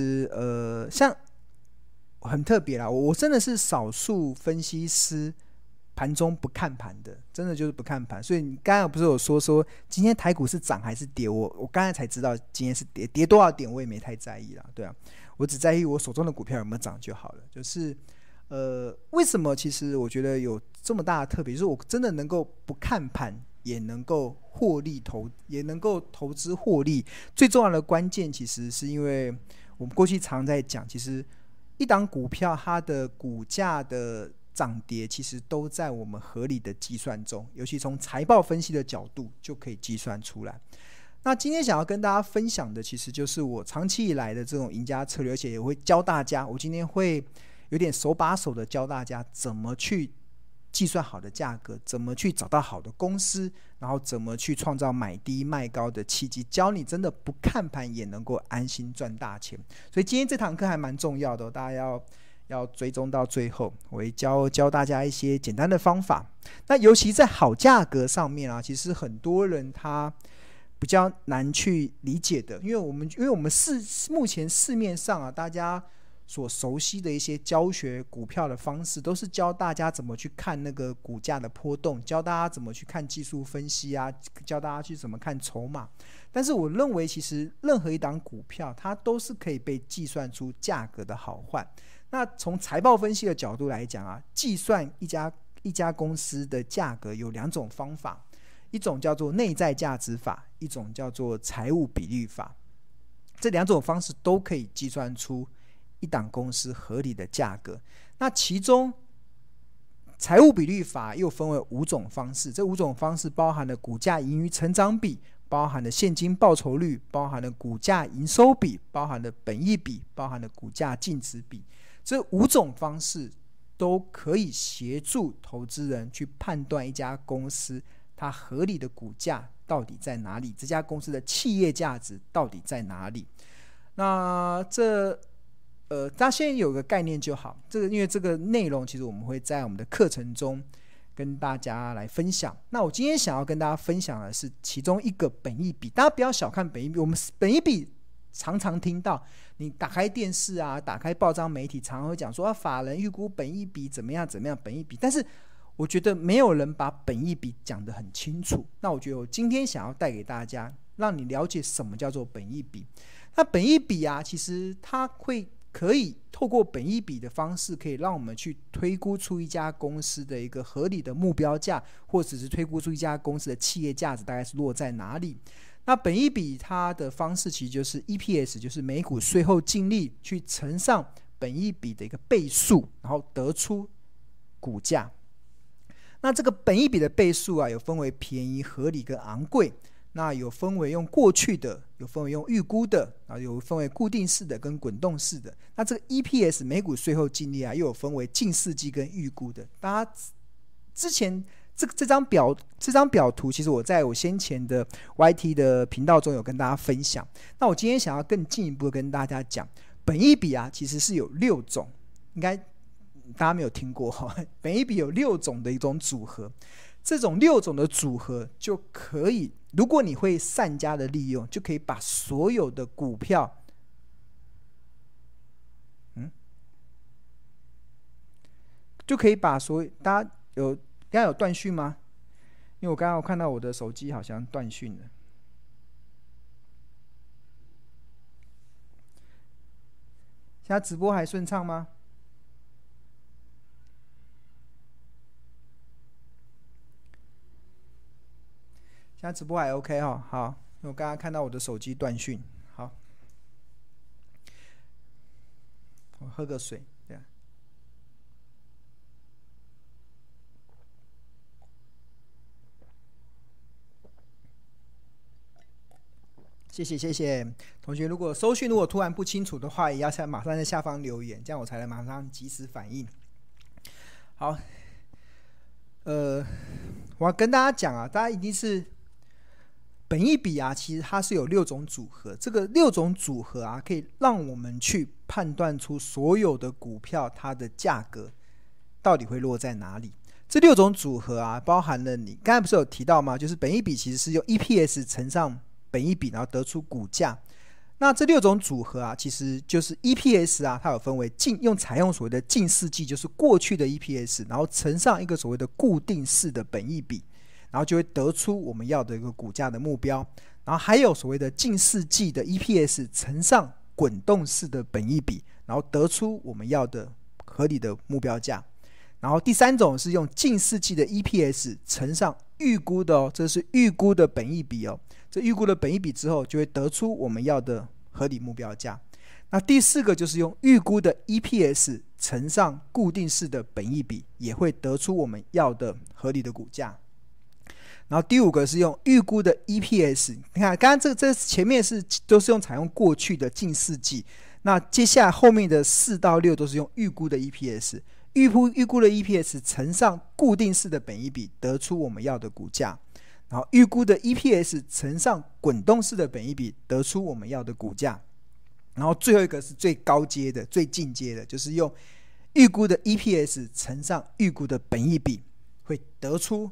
实呃，像很特别啦，我真的是少数分析师盘中不看盘的，真的就是不看盘。所以你刚刚不是有说说今天台股是涨还是跌？我我刚才才知道今天是跌，跌多少点我也没太在意啦，对啊，我只在意我手中的股票有没有涨就好了。就是呃，为什么？其实我觉得有这么大的特别，就是我真的能够不看盘。也能够获利投，也能够投资获利。最重要的关键，其实是因为我们过去常在讲，其实一档股票它的股价的涨跌，其实都在我们合理的计算中。尤其从财报分析的角度，就可以计算出来。那今天想要跟大家分享的，其实就是我长期以来的这种赢家策略，而且也会教大家。我今天会有点手把手的教大家怎么去。计算好的价格，怎么去找到好的公司，然后怎么去创造买低卖高的契机，教你真的不看盘也能够安心赚大钱。所以今天这堂课还蛮重要的，大家要要追踪到最后，我会教教大家一些简单的方法。那尤其在好价格上面啊，其实很多人他比较难去理解的，因为我们因为我们市目前市面上啊，大家。所熟悉的一些教学股票的方式，都是教大家怎么去看那个股价的波动，教大家怎么去看技术分析啊，教大家去怎么看筹码。但是我认为，其实任何一档股票，它都是可以被计算出价格的好坏。那从财报分析的角度来讲啊，计算一家一家公司的价格有两种方法，一种叫做内在价值法，一种叫做财务比率法。这两种方式都可以计算出。一档公司合理的价格，那其中财务比率法又分为五种方式，这五种方式包含了股价盈余成长比，包含了现金报酬率，包含了股价营收比，包含了本益比，包含了股价净值比。这五种方式都可以协助投资人去判断一家公司它合理的股价到底在哪里，这家公司的企业价值到底在哪里。那这。呃，大家先有个概念就好。这个因为这个内容，其实我们会在我们的课程中跟大家来分享。那我今天想要跟大家分享的是其中一个本益比，大家不要小看本益比。我们本益比常常听到，你打开电视啊，打开报章媒体，常常会讲说啊，法人预估本益比怎么样怎么样，本益比。但是我觉得没有人把本益比讲得很清楚。那我觉得我今天想要带给大家，让你了解什么叫做本益比。那本益比啊，其实它会。可以透过本一比的方式，可以让我们去推估出一家公司的一个合理的目标价，或者是推估出一家公司的企业价值大概是落在哪里。那本一比它的方式其实就是 EPS，就是每股税后净利去乘上本一比的一个倍数，然后得出股价。那这个本一比的倍数啊，有分为便宜、合理跟昂贵。那有分为用过去的，有分为用预估的，啊，有分为固定式的跟滚动式的。那这个 EPS 每股税后净利啊，又有分为近似计跟预估的。大家之前这这张表这张表图，其实我在我先前的 YT 的频道中有跟大家分享。那我今天想要更进一步跟大家讲，本一笔啊，其实是有六种，应该大家没有听过哈。本一笔有六种的一种组合。这种六种的组合就可以，如果你会善加的利用，就可以把所有的股票，嗯，就可以把所有大家有刚刚有断讯吗？因为我刚刚看到我的手机好像断讯了。现在直播还顺畅吗？现在直播还 OK 哈，好，因为我刚刚看到我的手机断讯，好，我喝个水，对，谢谢谢谢同学，如果收讯如果突然不清楚的话，也要在马上在下方留言，这样我才能马上及时反应。好，呃，我要跟大家讲啊，大家一定是。本益比啊，其实它是有六种组合，这个六种组合啊，可以让我们去判断出所有的股票它的价格到底会落在哪里。这六种组合啊，包含了你刚才不是有提到吗？就是本益比其实是用 EPS 乘上本益比，然后得出股价。那这六种组合啊，其实就是 EPS 啊，它有分为近用采用所谓的近似计，就是过去的 EPS，然后乘上一个所谓的固定式的本益比，然后就会得出我们要的一个股价的目标。然后还有所谓的近世纪的 EPS 乘上滚动式的本益比，然后得出我们要的合理的目标价。然后第三种是用近世纪的 EPS 乘上预估的哦，这是预估的本益比哦。这预估的本益比之后，就会得出我们要的合理目标价。那第四个就是用预估的 EPS 乘上固定式的本益比，也会得出我们要的合理的股价。然后第五个是用预估的 EPS，你看，刚刚这这前面是都是用采用过去的近世纪，那接下来后面的四到六都是用预估的 EPS，预估预估的 EPS 乘上固定式的本益比，得出我们要的股价。然后预估的 EPS 乘上滚动式的本益比，得出我们要的股价。然后最后一个是最高阶的、最进阶的，就是用预估的 EPS 乘上预估的本益比，会得出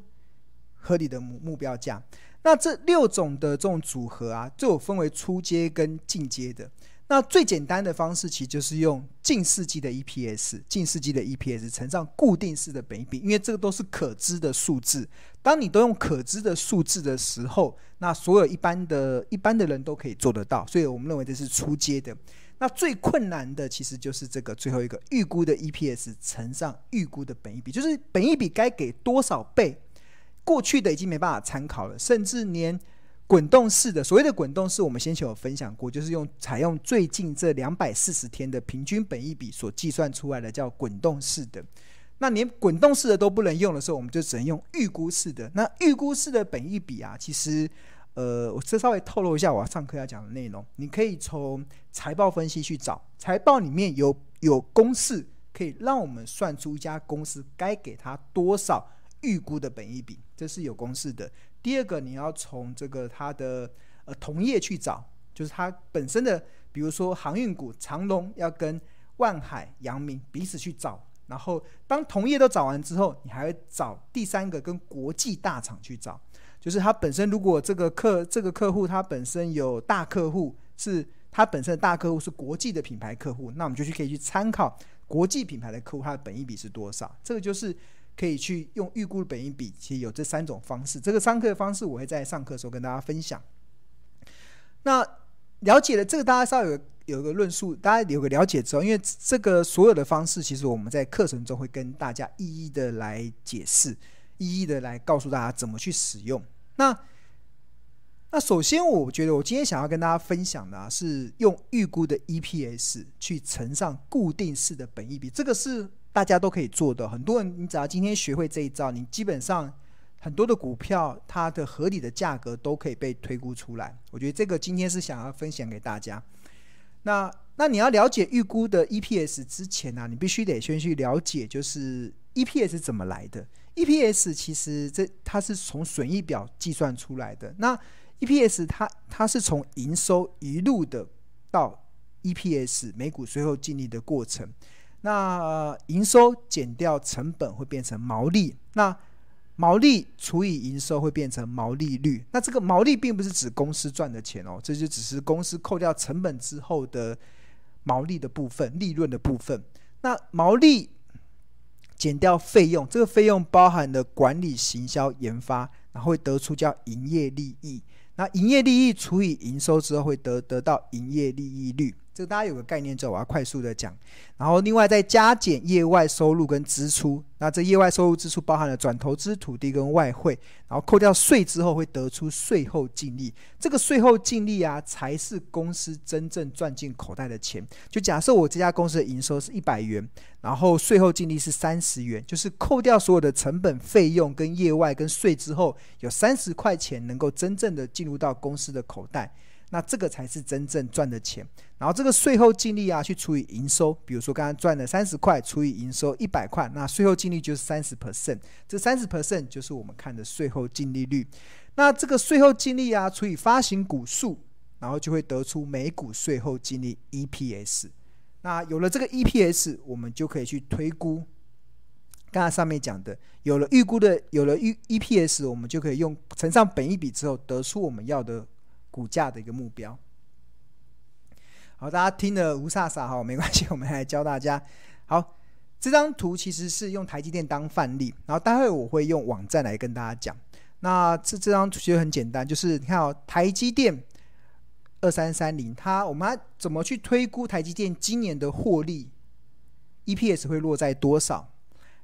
合理的目目标价。那这六种的这种组合啊，就有分为初阶跟进阶的。那最简单的方式，其实就是用近世纪的 EPS，近世纪的 EPS 乘上固定式的本益比，因为这个都是可知的数字。当你都用可知的数字的时候，那所有一般的一般的人都可以做得到。所以我们认为这是初阶的。那最困难的其实就是这个最后一个预估的 EPS 乘上预估的本益比，就是本益比该给多少倍，过去的已经没办法参考了，甚至连。滚动式的所谓的滚动式，我们先前有分享过，就是用采用最近这两百四十天的平均本益比所计算出来的，叫滚动式的。那连滚动式的都不能用的时候，我们就只能用预估式的。那预估式的本益比啊，其实，呃，我这稍微透露一下我要上课要讲的内容。你可以从财报分析去找，财报里面有有公式可以让我们算出一家公司该给它多少预估的本益比，这是有公式的。第二个，你要从这个它的呃同业去找，就是它本身的，比如说航运股长龙要跟万海、阳明彼此去找，然后当同业都找完之后，你还会找第三个跟国际大厂去找，就是它本身如果这个客这个客户它本身有大客户，是它本身的大客户是国际的品牌客户，那我们就去可以去参考国际品牌的客户它的本益比是多少，这个就是。可以去用预估的本益比，其实有这三种方式。这个上课的方式，我会在上课的时候跟大家分享。那了解了这个，大家稍微有有个论述，大家有个了解之后，因为这个所有的方式，其实我们在课程中会跟大家一一的来解释，一一的来告诉大家怎么去使用。那那首先，我觉得我今天想要跟大家分享的啊，是用预估的 EPS 去乘上固定式的本益比，这个是。大家都可以做的，很多人，你只要今天学会这一招，你基本上很多的股票它的合理的价格都可以被推估出来。我觉得这个今天是想要分享给大家。那那你要了解预估的 EPS 之前呢、你必须得先去了解，就是 EPS 怎么来的。EPS 其实这它是从损益表计算出来的。那 EPS 它它是从营收一路的到 EPS 每股税后净利的过程。那营收减掉成本会变成毛利，那毛利除以营收会变成毛利率。那这个毛利并不是指公司赚的钱哦，这就只是公司扣掉成本之后的毛利的部分，利润的部分。那毛利减掉费用，这个费用包含了管理、行销、研发，然后会得出叫营业利益。那营业利益除以营收之后会得得到营业利益率。这个大家有个概念之后，我要快速的讲。然后另外再加减业外收入跟支出，那这业外收入支出包含了转投资土地跟外汇，然后扣掉税之后会得出税后净利。这个税后净利啊，才是公司真正赚进口袋的钱。就假设我这家公司的营收是一百元，然后税后净利是三十元，就是扣掉所有的成本费用跟业外跟税之后，有三十块钱能够真正的进入到公司的口袋。那这个才是真正赚的钱，然后这个税后净利啊，去除以营收，比如说刚刚赚了三十块，除以营收一百块，那税后净利就是三十 percent，这三十 percent 就是我们看的税后净利率。那这个税后净利啊，除以发行股数，然后就会得出每股税后净利 EPS。那有了这个 EPS，我们就可以去推估。刚才上面讲的，有了预估的，有了预 EPS，我们就可以用乘上本一比之后，得出我们要的。股价的一个目标。好，大家听了雾煞煞哈，没关系，我们来教大家。好，这张图其实是用台积电当范例，然后待会我会用网站来跟大家讲。那这这张图其实很简单，就是你看哦，台积电二三三零，它我们怎么去推估台积电今年的获利，EPS 会落在多少？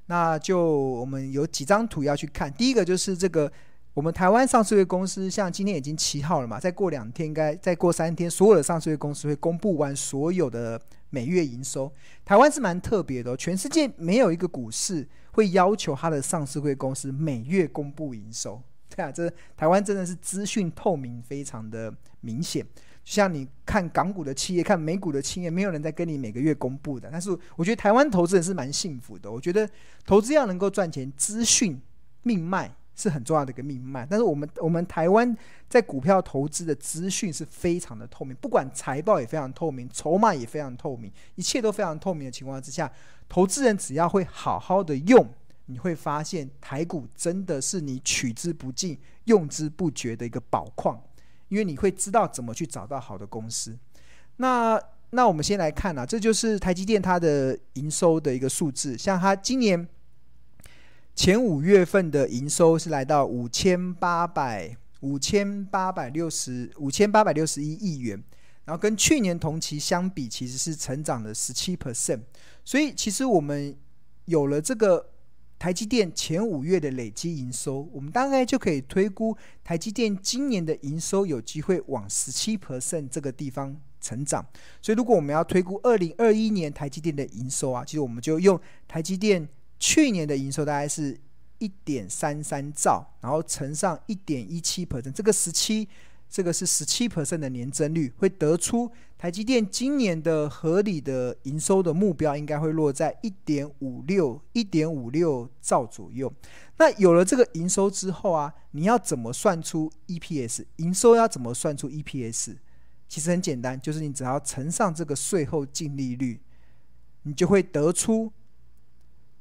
那就我们有几张图要去看。第一个就是这个。我们台湾上市会公司，像今天已经七号了嘛，再过两天应该再过三天，所有的上市会公司会公布完所有的每月营收。台湾是蛮特别的，全世界没有一个股市会要求它的上市会公司每月公布营收。对啊，这台湾真的是资讯透明非常的明显。就像你看港股的企业，看美股的企业，没有人在跟你每个月公布的。但是我觉得台湾投资人是蛮幸福的。我觉得投资要能够赚钱，资讯命脉。是很重要的一个命脉，但是我们我们台湾在股票投资的资讯是非常的透明，不管财报也非常透明，筹码也非常透明，一切都非常透明的情况之下，投资人只要会好好的用，你会发现台股真的是你取之不尽、用之不绝的一个宝矿，因为你会知道怎么去找到好的公司。那那我们先来看啊，这就是台积电它的营收的一个数字，像它今年。前五月份的营收是来到五千八百五千八百六十五千八百六十一亿元，然后跟去年同期相比，其实是成长了十七 percent。所以，其实我们有了这个台积电前五月的累积营收，我们大概就可以推估台积电今年的营收有机会往十七 percent 这个地方成长。所以，如果我们要推估二零二一年台积电的营收啊，其实我们就用台积电。去年的营收大概是一点三三兆，然后乘上一点一七 percent，这个十七，这个是十七 percent 的年增率，会得出台积电今年的合理的营收的目标应该会落在一点五六一点五六兆左右。那有了这个营收之后啊，你要怎么算出 EPS？营收要怎么算出 EPS？其实很简单，就是你只要乘上这个税后净利率，你就会得出。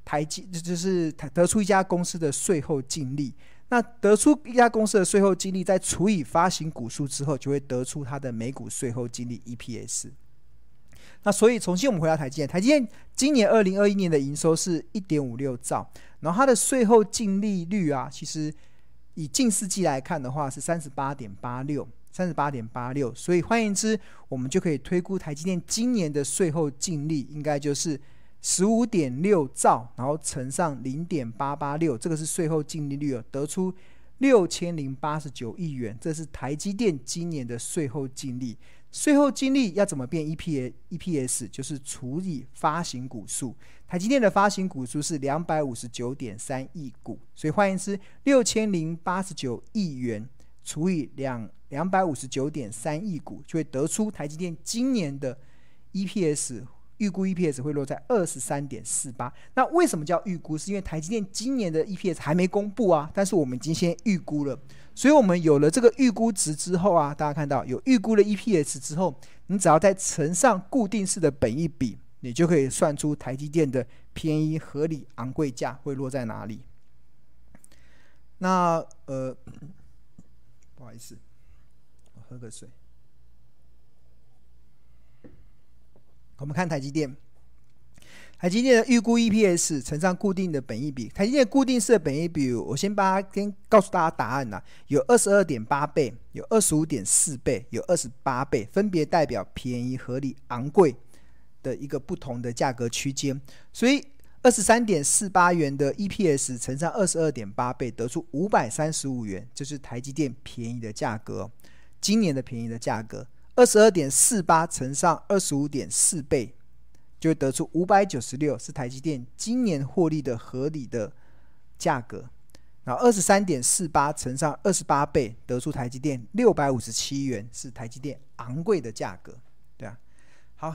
台积这就是得出一家公司的税后净利，那得出一家公司的税后净利，再除以发行股数之后，就会得出它的每股税后净利 EPS。那所以重新我们回到台积电，台积电今年二零二一年的营收是一点五六兆，然后它的税后净利率啊，其实以近四季来看的话是三十八点八六，三十八点八六，所以换言之，我们就可以推估台积电今年的税后净利应该就是。十五点六兆，然后乘上零点八八六，这个是税后净利率哦，得出六千零八十九亿元，这是台积电今年的税后净利。税后净利要怎么变 EPA EPS？就是除以发行股数。台积电的发行股数是两百五十九点三亿股，所以换言之，六千零八十九亿元除以两两百五十九点三亿股，就会得出台积电今年的 EPS。预估 EPS 会落在二十三点四八。那为什么叫预估？是因为台积电今年的 EPS 还没公布啊，但是我们已经先预估了。所以，我们有了这个预估值之后啊，大家看到有预估的 EPS 之后，你只要再乘上固定式的本益比，你就可以算出台积电的便宜、合理、昂贵价会落在哪里。那呃，不好意思，我喝个水。我们看台积电，台积电的预估 EPS 乘上固定的本益比，台积电固定式的本益比，我先把它先告诉大家答案啦，有二十二点八倍，有二十五点四倍，有二十八倍，分别代表便宜、合理、昂贵的一个不同的价格区间。所以二十三点四八元的 EPS 乘上二十二点八倍，得出五百三十五元，就是台积电便宜的价格，今年的便宜的价格。二十二点四八乘上二十五点四倍，就会得出五百九十六，是台积电今年获利的合理的价格。然后二十三点四八乘上二十八倍，得出台积电六百五十七元，是台积电昂贵的价格。对啊，好，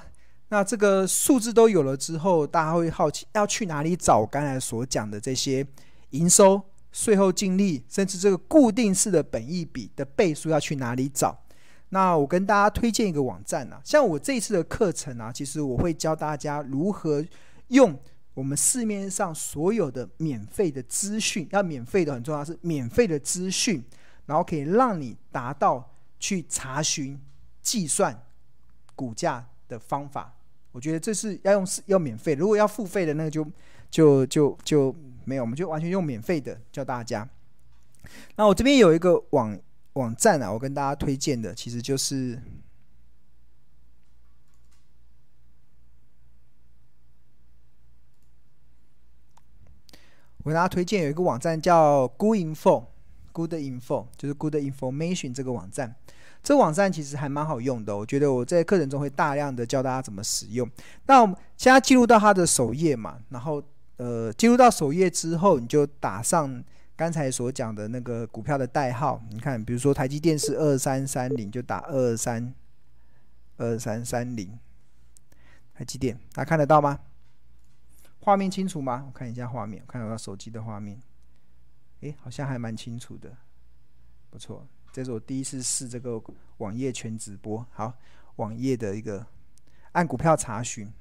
那这个数字都有了之后，大家会好奇要去哪里找刚才所讲的这些营收、税后净利，甚至这个固定式的本益比的倍数要去哪里找？那我跟大家推荐一个网站啊，像我这一次的课程啊，其实我会教大家如何用我们市面上所有的免费的资讯，要免费的很重要，是免费的资讯，然后可以让你达到去查询、计算股价的方法。我觉得这是要用要免费，如果要付费的那个就就就就没有，我们就完全用免费的教大家。那我这边有一个网网站啊，我跟大家推荐的其实就是我跟大家推荐有一个网站叫 Good Info，Good Info 就是 Good Information 这个网站。这个网站其实还蛮好用的，我觉得我在课程中会大量的教大家怎么使用。那我们现在进入到它的首页嘛，然后呃进入到首页之后，你就打上刚才所讲的那个股票的代号。你看，比如说台积电是二三三零，就打二三二三三零，台积电，大家看得到吗？画面清楚吗？我看一下画面，我看到手机的画面，诶，好像还蛮清楚的，不错。这是我第一次试这个网页全直播。好，网页的一个按股票查询。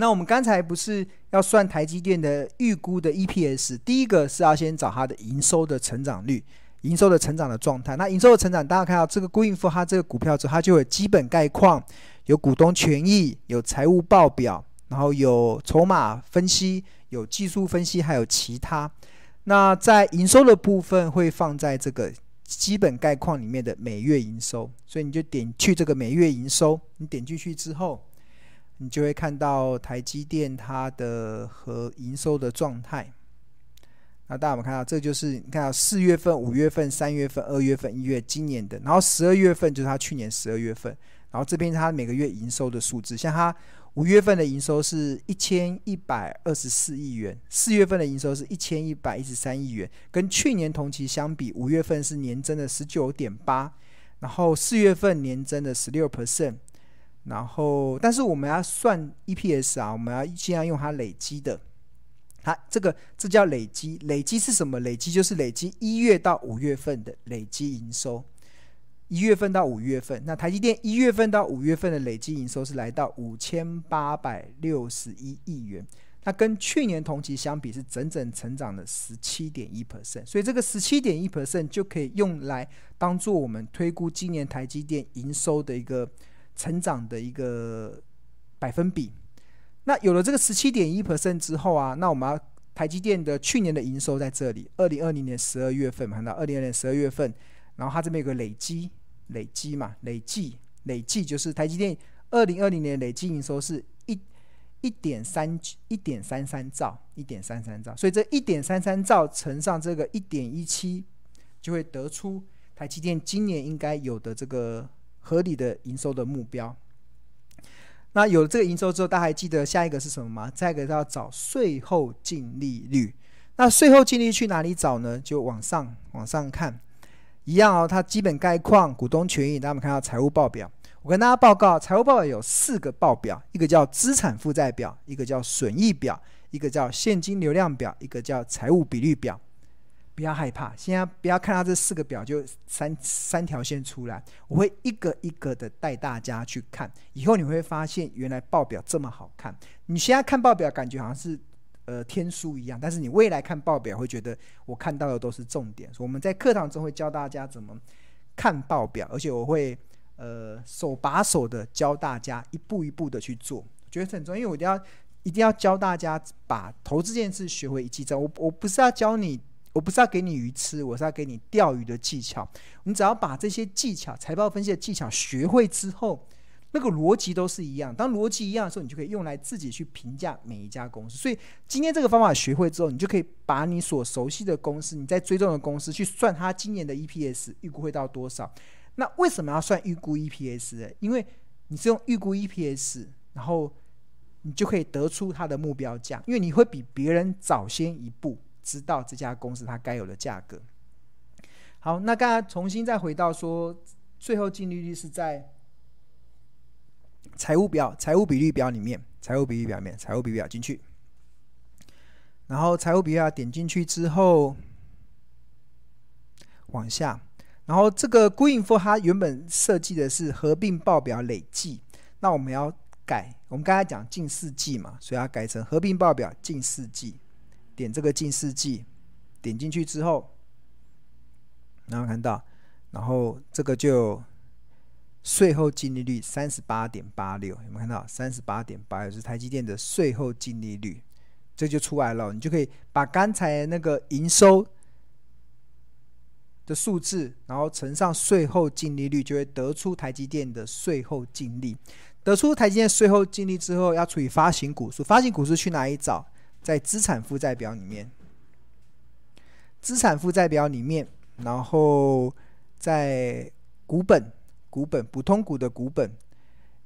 那我们刚才不是要算台积电的预估的 EPS？第一个是要先找它的营收的成长率，营收的成长的状态。那营收的成长，大家看到这个 Green 它这个股票之后，它就有基本概况，有股东权益，有财务报表，然后有筹码分析，有技术分析，还有其他。那在营收的部分会放在这个。基本概况里面的每月营收，所以你就点去这个每月营收，你点进去之后，你就会看到台积电它的和营收的状态。那大家有看到，这就是你看到四月份、五月份、三月份、二月份、一月今年的，然后十二月份就是它去年十二月份，然后这边它每个月营收的数字，像它。五月份的营收是一千一百二十四亿元，四月份的营收是一千一百一十三亿元，跟去年同期相比，五月份是年增的十九点八，然后四月份年增的十六 percent，然后但是我们要算 EPS 啊，我们要尽量用它累积的，它这个这叫累积，累积是什么？累积就是累积一月到五月份的累积营收。一月份到五月份，那台积电一月份到五月份的累计营收是来到五千八百六十一亿元，那跟去年同期相比是整整成长了十七点一 percent，所以这个十七点一 percent 就可以用来当做我们推估今年台积电营收的一个成长的一个百分比。那有了这个十七点一 percent 之后啊，那我们台积电的去年的营收在这里，二零二零年十二月份看到二零二零年十二月份，然后它这边有个累积。累积嘛，累计累计就是台积电二零二零年累计营收是一一点三一点三三兆，一点三三兆，所以这一点三三兆乘上这个一点一七，就会得出台积电今年应该有的这个合理的营收的目标。那有了这个营收之后，大家还记得下一个是什么吗？下一个要找税后净利率。那税后净利率去哪里找呢？就往上往上看。一样哦，它基本概况、股东权益，大家们看到财务报表。我跟大家报告，财务报表有四个报表，一个叫资产负债表，一个叫损益表，一个叫现金流量表，一个叫财务比率表。不要害怕，现在不要看到这四个表就三三条线出来，我会一个一个的带大家去看。以后你会发现，原来报表这么好看。你现在看报表，感觉好像是。呃，天书一样，但是你未来看报表会觉得我看到的都是重点。所以我们在课堂中会教大家怎么看报表，而且我会呃手把手的教大家一步一步的去做，觉得很重要。因为我一定要一定要教大家把投资这件事学会一技之长。我我不是要教你，我不是要给你鱼吃，我是要给你钓鱼的技巧。你只要把这些技巧、财报分析的技巧学会之后。那个逻辑都是一样，当逻辑一样的时候，你就可以用来自己去评价每一家公司。所以今天这个方法学会之后，你就可以把你所熟悉的公司，你在追踪的公司去算它今年的 EPS 预估会到多少。那为什么要算预估 EPS？因为你是用预估 EPS，然后你就可以得出它的目标价，因为你会比别人早先一步知道这家公司它该有的价格。好，那刚才重新再回到说，最后净利率是在。财务表、财务比率表里面，财务比率表里面，财务比率表进去，然后财务比率表点进去之后，往下，然后这个 Greenfo 它原本设计的是合并报表累计，那我们要改，我们刚才讲近四季嘛，所以要改成合并报表近四季，点这个近似计，点进去之后，然后看到，然后这个就。税后净利率三十八点八六，有没有看到？三十八点八六是台积电的税后净利率，这就出来了。你就可以把刚才那个营收的数字，然后乘上税后净利率，就会得出台积电的税后净利。得出台积电税后净利之后，要除以发行股数。发行股数去哪里找？在资产负债表里面。资产负债表里面，然后在股本。股本普通股的股本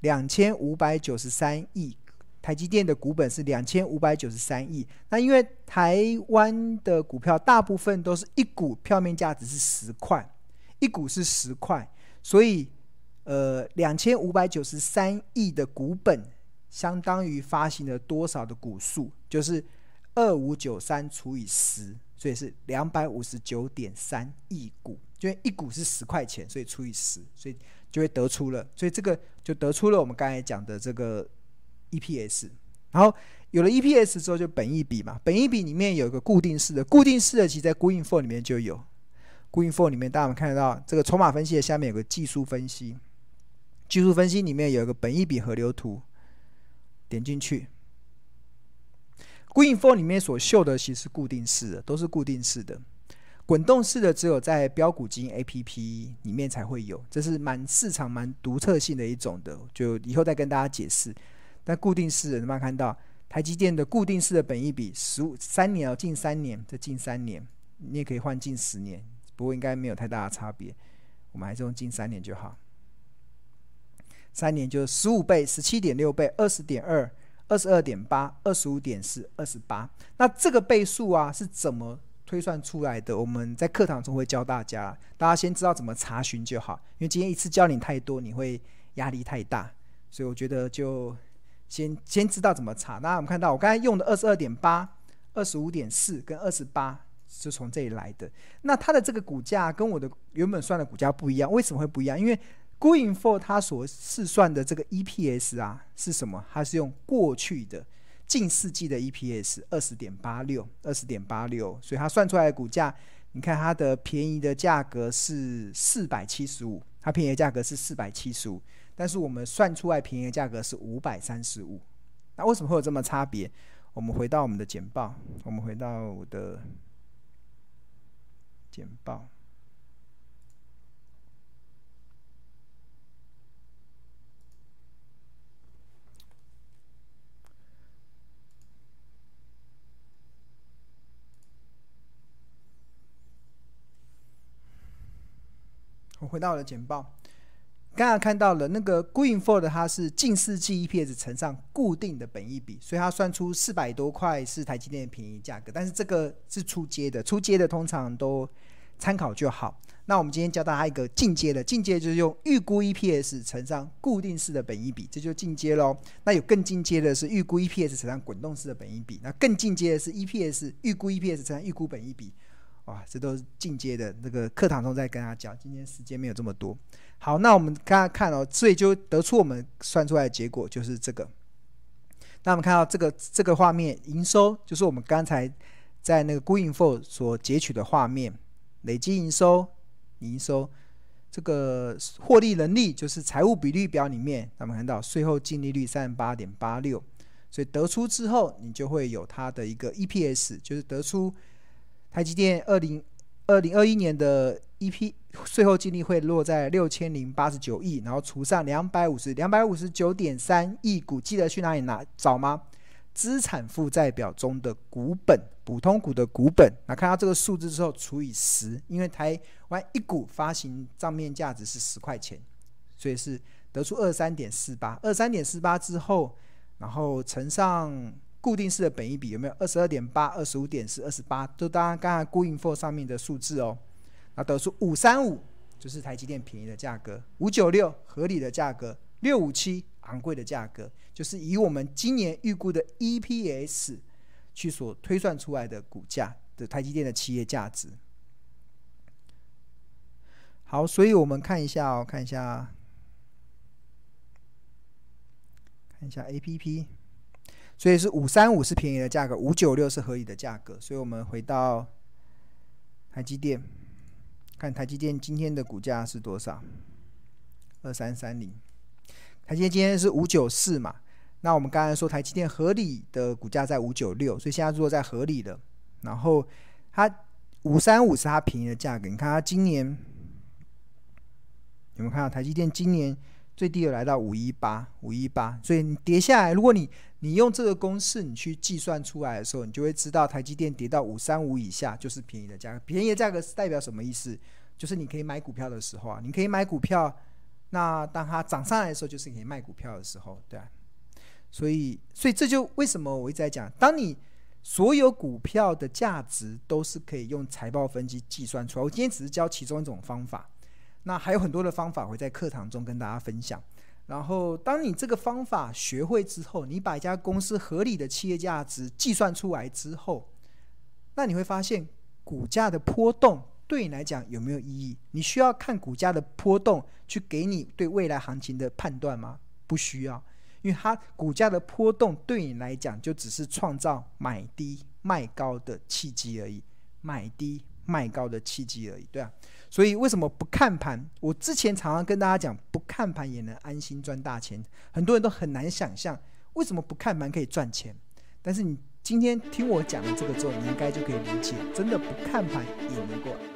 两千五百九十三亿，台积电的股本是两千五百九十三亿。那因为台湾的股票大部分都是一股票面价值是十块，一股是十块，所以呃两千五百九十三亿的股本相当于发行了多少的股数？就是二五九三除以十，所以是两百五十九点三亿股。因为一股是十块钱，所以除以十，所以就会得出了，所以这个就得出了我们刚才讲的这个 EPS。然后有了 EPS 之后，就本益比嘛，本益比里面有一个固定式的，固定式的其实在 Good Info 里面就有，Good Info 里面大家有看得到这个筹码分析的下面有个技术分析，技术分析里面有一个本益比河流图，点进去 Green for 里面所秀的其实固定式的，都是固定式的。滚动式的只有在标股金 A P P 里面才会有，这是蛮市场蛮独特性的一种的，就以后再跟大家解释。但固定式的，你们看到台积电的固定式的本益比十五三年哦，近三年，这近三年，你也可以换近十年，不过应该没有太大的差别。我们还是用近三年就好。三年就十五倍、十七点六倍、二十点二、二十二点八、二十五点四、二十八。那这个倍数啊是怎么？推算出来的，我们在课堂中会教大家，大家先知道怎么查询就好。因为今天一次教你太多，你会压力太大，所以我觉得就先先知道怎么查。那我们看到我刚才用的二十二点八、二十五点四跟二十八，是从这里来的。那它的这个股价跟我的原本算的股价不一样，为什么会不一样？因为 Good Info 它所试算的这个 EPS 啊是什么？它是用过去的。近四季的 EPS 二十点八六，二十点八六，所以它算出来的股价，你看它的便宜的价格是四百七十五，它便宜的价格是四百七十五，但是我们算出来便宜的价格是五百三十五，那为什么会有这么差别？我们回到我们的简报，我们回到我的简报。我回到我的简报，刚刚看到了那个 Green Ford，，它是近四季 EPS 乘上固定的本益比，所以它算出四百多块是台积电的便宜价格。但是这个是初阶的，初阶的通常都参考就好。那我们今天教大家一个进阶的，进阶就是用预估 EPS 乘上固定式的本益比，这就进阶喽。那有更进阶的是预估 EPS 乘上滚动式的本益比，那更进阶的是 EPS 预估 EPS 乘上预估本益比。哇，这都是进阶的，那个课堂中再跟大家讲。今天时间没有这么多，好，那我们刚刚看哦，所以就得出我们算出来的结果就是这个。那我们看到这个这个画面，营收就是我们刚才在那个 g o i n f o 所截取的画面，累积营收，营收这个获利能力就是财务比率表里面，那我们看到税后净利率三十八点八六，所以得出之后，你就会有它的一个 EPS，就是得出。台积电二零二零二一年的 EP 税后净利会落在六千零八十九亿，然后除上两百五十两百五十九点三亿股，记得去哪里拿找吗？资产负债表中的股本，普通股的股本。那看到这个数字之后除以十，因为台湾一股发行账面价值是十块钱，所以是得出二三点四八，二三点四八之后，然后乘上。固定式的本益比有没有二十二点八、二十五点四、二十八？就当然刚才 Good Info 上面的数字哦。那得出五三五就是台积电便宜的价格，五九六合理的价格，六五七昂贵的价格，就是以我们今年预估的 EPS 去所推算出来的股价的台积电的企业价值。好，所以我们看一下哦，看一下，看一下 APP。所以是五三五是便宜的价格，五九六是合理的价格。所以我们回到台积电，看台积电今天的股价是多少？二三三零。台积电今天是五九四嘛？那我们刚才说台积电合理的股价在五九六，所以现在做在合理的。然后它五三五是它便宜的价格。你看它今年有没有看到台积电今年最低有来到五一八五一八？所以你跌下来，如果你你用这个公式你去计算出来的时候，你就会知道台积电跌到五三五以下就是便宜的价格。便宜的价格是代表什么意思？就是你可以买股票的时候啊，你可以买股票。那当它涨上来的时候，就是你可以卖股票的时候，对啊。所以，所以这就为什么我一直在讲，当你所有股票的价值都是可以用财报分析计算出来。我今天只是教其中一种方法，那还有很多的方法会在课堂中跟大家分享。然后，当你这个方法学会之后，你把一家公司合理的企业价值计算出来之后，那你会发现股价的波动。对你来讲有没有意义？你需要看股价的波动去给你对未来行情的判断吗？不需要，因为它股价的波动对你来讲就只是创造买低卖高的契机而已，买低卖高的契机而已，对啊。所以为什么不看盘？我之前常常跟大家讲，不看盘也能安心赚大钱。很多人都很难想象为什么不看盘可以赚钱，但是你今天听我讲了这个之后，你应该就可以理解，真的不看盘也能够。